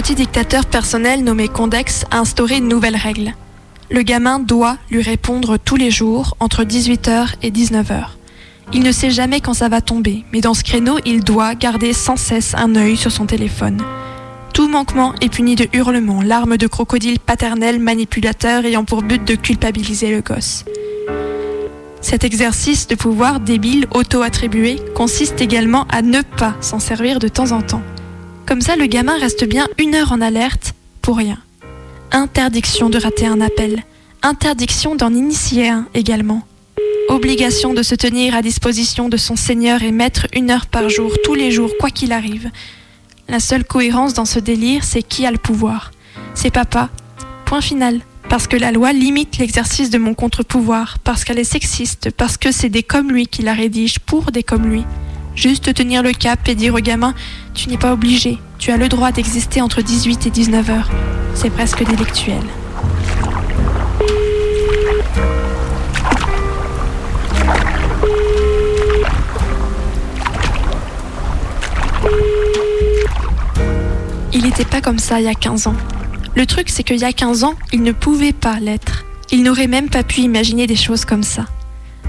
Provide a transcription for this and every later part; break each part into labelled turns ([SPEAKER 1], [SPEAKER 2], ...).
[SPEAKER 1] Petit dictateur personnel nommé Condex a instauré une nouvelle règle. Le gamin doit lui répondre tous les jours entre 18h et 19h. Il ne sait jamais quand ça va tomber, mais dans ce créneau, il doit garder sans cesse un œil sur son téléphone. Tout manquement est puni de hurlements, larmes de crocodile paternel manipulateur ayant pour but de culpabiliser le gosse. Cet exercice de pouvoir débile auto-attribué consiste également à ne pas s'en servir de temps en temps. Comme ça, le gamin reste bien une heure en alerte pour rien. Interdiction de rater un appel. Interdiction d'en initier un également. Obligation de se tenir à disposition de son Seigneur et maître une heure par jour, tous les jours, quoi qu'il arrive. La seule cohérence dans ce délire, c'est qui a le pouvoir. C'est papa. Point final. Parce que la loi limite l'exercice de mon contre-pouvoir, parce qu'elle est sexiste, parce que c'est des comme lui qui la rédigent pour des comme lui. Juste tenir le cap et dire au gamin Tu n'es pas obligé, tu as le droit d'exister entre 18 et 19 heures. C'est presque délictuel. Il n'était pas comme ça il y a 15 ans. Le truc, c'est qu'il y a 15 ans, il ne pouvait pas l'être. Il n'aurait même pas pu imaginer des choses comme ça.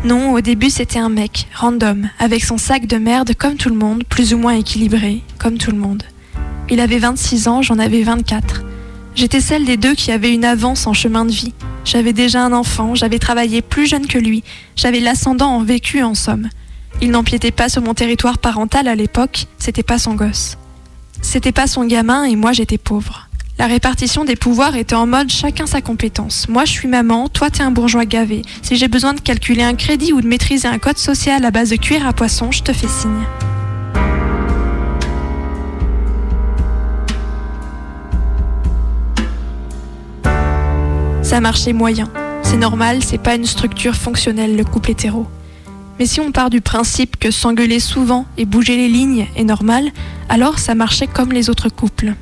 [SPEAKER 1] Non, au début, c'était un mec, random, avec son sac de merde comme tout le monde, plus ou moins équilibré, comme tout le monde. Il avait 26 ans, j'en avais 24. J'étais celle des deux qui avait une avance en chemin de vie. J'avais déjà un enfant, j'avais travaillé plus jeune que lui, j'avais l'ascendant en vécu en somme. Il n'empiétait pas sur mon territoire parental à l'époque, c'était pas son gosse. C'était pas son gamin et moi j'étais pauvre. La répartition des pouvoirs était en mode chacun sa compétence. Moi je suis maman, toi t'es un bourgeois gavé. Si j'ai besoin de calculer un crédit ou de maîtriser un code social à base de cuir à poisson, je te fais signe. Ça marchait moyen. C'est normal, c'est pas une structure fonctionnelle le couple hétéro. Mais si on part du principe que s'engueuler souvent et bouger les lignes est normal, alors ça marchait comme les autres couples.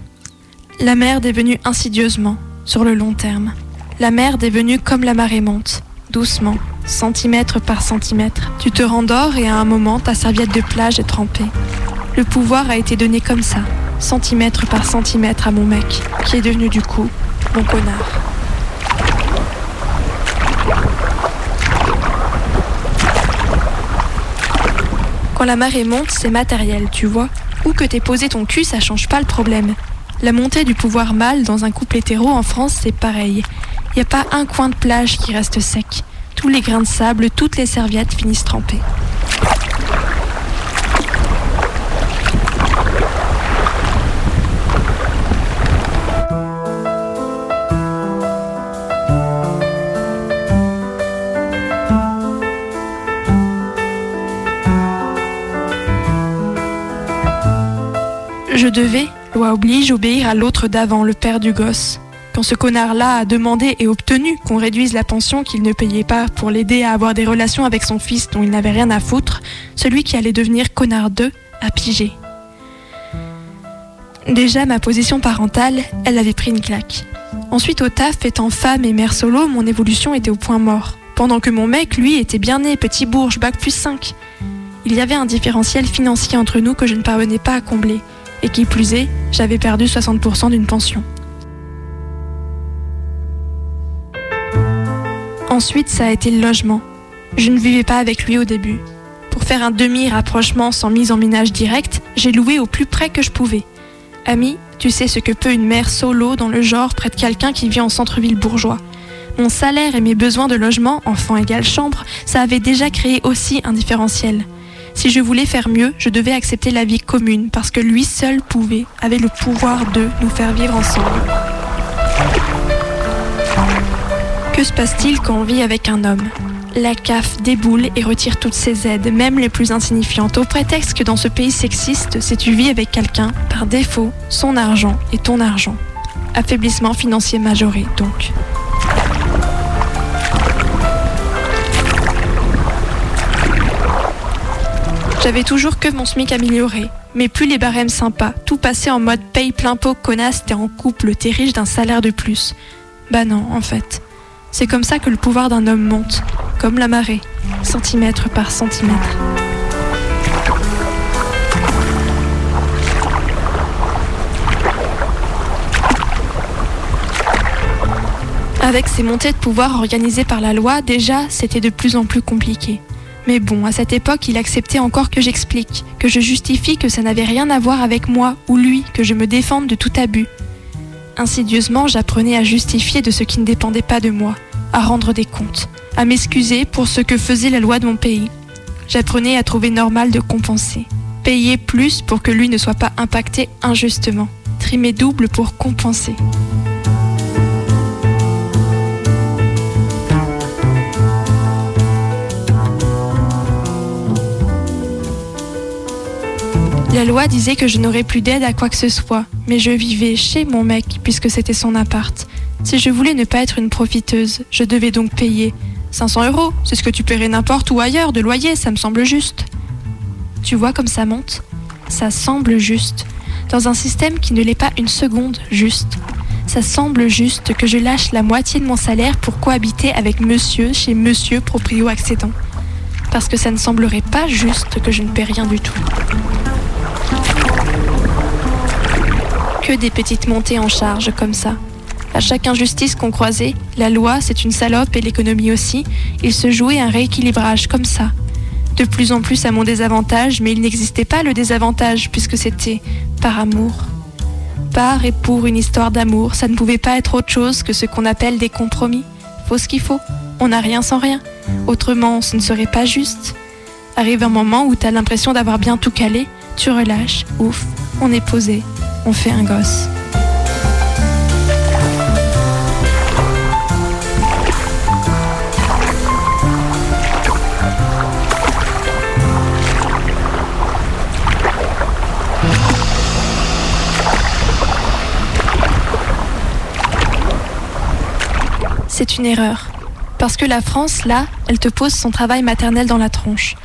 [SPEAKER 1] La merde est venue insidieusement, sur le long terme. La merde est venue comme la marée monte, doucement, centimètre par centimètre. Tu te rendors et à un moment, ta serviette de plage est trempée. Le pouvoir a été donné comme ça, centimètre par centimètre à mon mec, qui est devenu du coup mon connard. Quand la marée monte, c'est matériel, tu vois. Où que t'aies posé ton cul, ça change pas le problème. La montée du pouvoir mâle dans un couple hétéro en France, c'est pareil. Y a pas un coin de plage qui reste sec. Tous les grains de sable, toutes les serviettes finissent trempées. Je devais, loi oblige, obéir à l'autre d'avant, le père du gosse. Quand ce connard-là a demandé et obtenu qu'on réduise la pension qu'il ne payait pas pour l'aider à avoir des relations avec son fils dont il n'avait rien à foutre, celui qui allait devenir connard 2 a pigé. Déjà, ma position parentale, elle avait pris une claque. Ensuite, au taf, étant femme et mère solo, mon évolution était au point mort. Pendant que mon mec, lui, était bien né, petit bourge, bac plus 5. Il y avait un différentiel financier entre nous que je ne parvenais pas à combler. Et qui plus est, j'avais perdu 60% d'une pension. Ensuite, ça a été le logement. Je ne vivais pas avec lui au début. Pour faire un demi-rapprochement sans mise en ménage direct, j'ai loué au plus près que je pouvais. Ami, tu sais ce que peut une mère solo dans le genre près de quelqu'un qui vit en centre-ville bourgeois. Mon salaire et mes besoins de logement, enfant égale chambre, ça avait déjà créé aussi un différentiel. Si je voulais faire mieux, je devais accepter la vie commune parce que lui seul pouvait, avait le pouvoir de nous faire vivre ensemble. Que se passe-t-il quand on vit avec un homme? La CAF déboule et retire toutes ses aides, même les plus insignifiantes, au prétexte que dans ce pays sexiste, si tu vis avec quelqu'un, par défaut, son argent est ton argent. Affaiblissement financier majoré, donc. savais toujours que mon SMIC améliorait. Mais plus les barèmes sympas, tout passait en mode paye plein pot, connasse, t'es en couple, t'es riche d'un salaire de plus. Bah non, en fait. C'est comme ça que le pouvoir d'un homme monte, comme la marée, centimètre par centimètre. Avec ces montées de pouvoir organisées par la loi, déjà, c'était de plus en plus compliqué. Mais bon, à cette époque, il acceptait encore que j'explique, que je justifie que ça n'avait rien à voir avec moi ou lui, que je me défende de tout abus. Insidieusement, j'apprenais à justifier de ce qui ne dépendait pas de moi, à rendre des comptes, à m'excuser pour ce que faisait la loi de mon pays. J'apprenais à trouver normal de compenser, payer plus pour que lui ne soit pas impacté injustement, trimer double pour compenser. La loi disait que je n'aurais plus d'aide à quoi que ce soit, mais je vivais chez mon mec puisque c'était son appart. Si je voulais ne pas être une profiteuse, je devais donc payer. 500 euros, c'est ce que tu paierais n'importe où ailleurs de loyer, ça me semble juste. Tu vois comme ça monte? Ça semble juste. Dans un système qui ne l'est pas une seconde juste. Ça semble juste que je lâche la moitié de mon salaire pour cohabiter avec monsieur chez monsieur proprio accédant. Parce que ça ne semblerait pas juste que je ne paie rien du tout. Des petites montées en charge comme ça. À chaque injustice qu'on croisait, la loi, c'est une salope et l'économie aussi, il se jouait un rééquilibrage comme ça. De plus en plus à mon désavantage, mais il n'existait pas le désavantage puisque c'était par amour. Par et pour une histoire d'amour, ça ne pouvait pas être autre chose que ce qu'on appelle des compromis. Faut ce qu'il faut, on n'a rien sans rien. Autrement, ce ne serait pas juste. Arrive un moment où t'as l'impression d'avoir bien tout calé, tu relâches, ouf, on est posé, on fait un gosse. C'est une erreur. Parce que la France, là, elle te pose son travail maternel dans la tronche.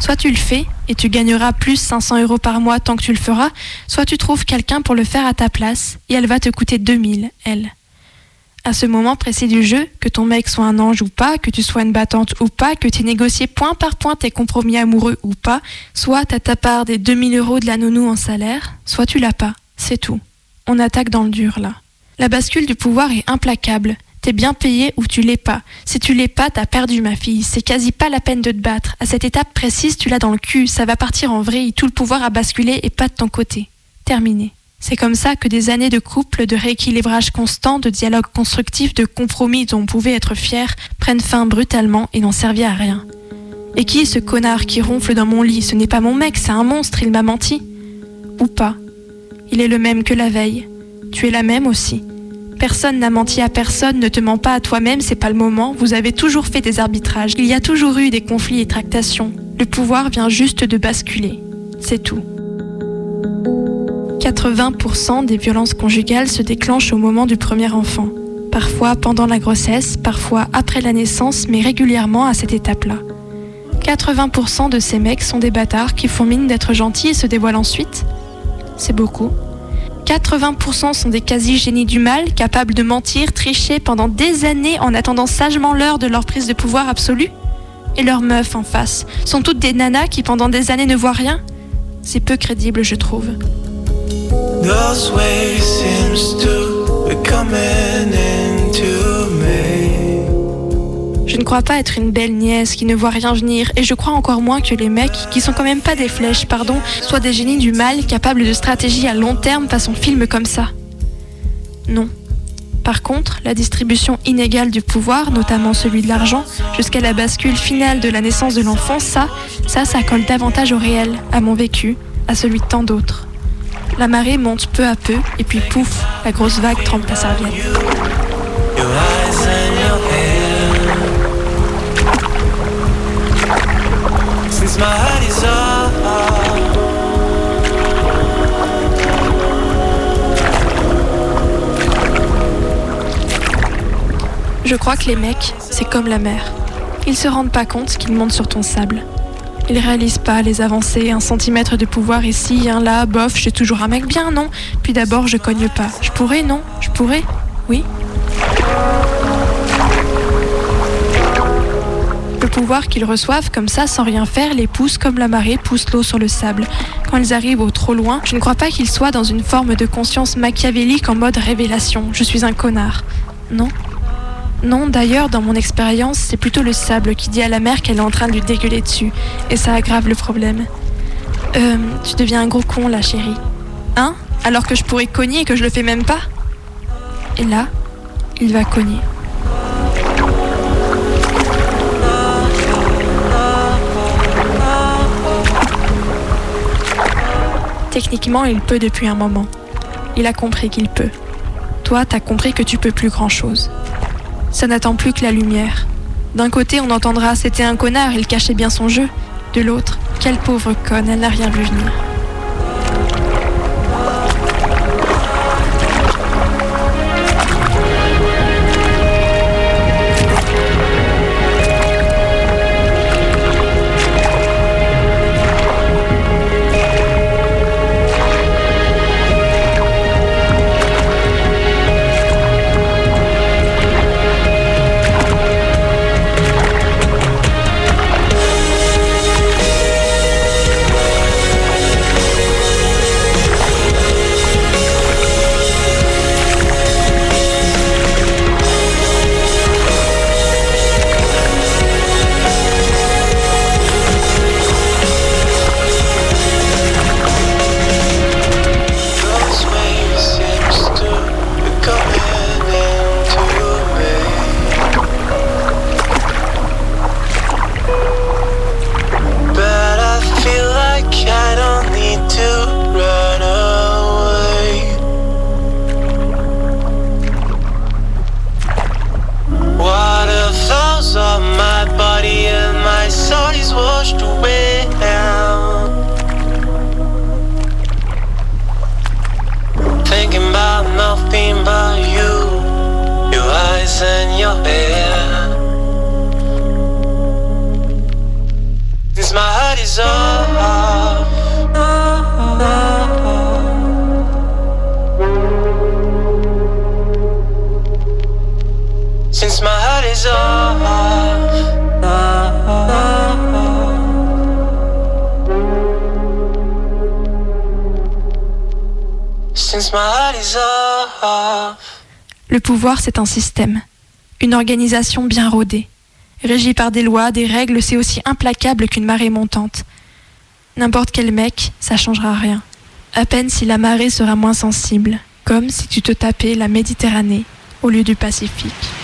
[SPEAKER 1] Soit tu le fais et tu gagneras plus 500 euros par mois tant que tu le feras, soit tu trouves quelqu'un pour le faire à ta place et elle va te coûter 2000, elle. À ce moment précis du jeu, que ton mec soit un ange ou pas, que tu sois une battante ou pas, que tu négocié point par point tes compromis amoureux ou pas, soit t'as ta part des 2000 euros de la nounou en salaire, soit tu l'as pas. C'est tout. On attaque dans le dur là. La bascule du pouvoir est implacable. T'es bien payé ou tu l'es pas. Si tu l'es pas, t'as perdu ma fille. C'est quasi pas la peine de te battre. À cette étape précise, tu l'as dans le cul. Ça va partir en vrille. Tout le pouvoir a basculé et pas de ton côté. Terminé. C'est comme ça que des années de couple, de rééquilibrage constant, de dialogue constructif, de compromis dont on pouvait être fier, prennent fin brutalement et n'ont servi à rien. Et qui est ce connard qui ronfle dans mon lit? Ce n'est pas mon mec, c'est un monstre, il m'a menti. Ou pas. Il est le même que la veille. Tu es la même aussi. Personne n'a menti à personne, ne te ment pas à toi-même, c'est pas le moment, vous avez toujours fait des arbitrages, il y a toujours eu des conflits et tractations. Le pouvoir vient juste de basculer. C'est tout. 80% des violences conjugales se déclenchent au moment du premier enfant. Parfois pendant la grossesse, parfois après la naissance, mais régulièrement à cette étape-là. 80% de ces mecs sont des bâtards qui font mine d'être gentils et se dévoilent ensuite. C'est beaucoup. 80% sont des quasi-génies du mal, capables de mentir, tricher pendant des années en attendant sagement l'heure de leur prise de pouvoir absolue. Et leurs meufs en face sont toutes des nanas qui pendant des années ne voient rien. C'est peu crédible, je trouve. Je ne crois pas être une belle nièce qui ne voit rien venir, et je crois encore moins que les mecs, qui sont quand même pas des flèches, pardon, soient des génies du mal capables de stratégie à long terme façon film comme ça. Non. Par contre, la distribution inégale du pouvoir, notamment celui de l'argent, jusqu'à la bascule finale de la naissance de l'enfant, ça, ça, ça colle davantage au réel, à mon vécu, à celui de tant d'autres. La marée monte peu à peu, et puis pouf, la grosse vague trempe ta serviette. Je crois que les mecs, c'est comme la mer. Ils se rendent pas compte qu'ils montent sur ton sable. Ils réalisent pas les avancées, un centimètre de pouvoir ici, un là, bof, j'ai toujours un mec bien, non? Puis d'abord, je cogne pas. Je pourrais, non? Je pourrais? Oui Le pouvoir qu'ils reçoivent comme ça, sans rien faire, les pousse comme la marée pousse l'eau sur le sable. Quand ils arrivent au trop loin, je ne crois pas qu'ils soient dans une forme de conscience machiavélique en mode révélation. Je suis un connard. Non? Non, d'ailleurs, dans mon expérience, c'est plutôt le sable qui dit à la mer qu'elle est en train de lui dégueuler dessus, et ça aggrave le problème. Euh, tu deviens un gros con là, chérie. Hein? Alors que je pourrais cogner et que je le fais même pas? Et là, il va cogner. Techniquement, il peut depuis un moment. Il a compris qu'il peut. Toi, t'as compris que tu peux plus grand-chose. Ça n'attend plus que la lumière. D'un côté, on entendra c'était un connard, il cachait bien son jeu. De l'autre, quelle pauvre conne, elle n'a rien vu venir. Le pouvoir, c'est un système, une organisation bien rodée, régie par des lois, des règles, c'est aussi implacable qu'une marée montante. N'importe quel mec, ça changera rien. À peine si la marée sera moins sensible, comme si tu te tapais la Méditerranée au lieu du Pacifique.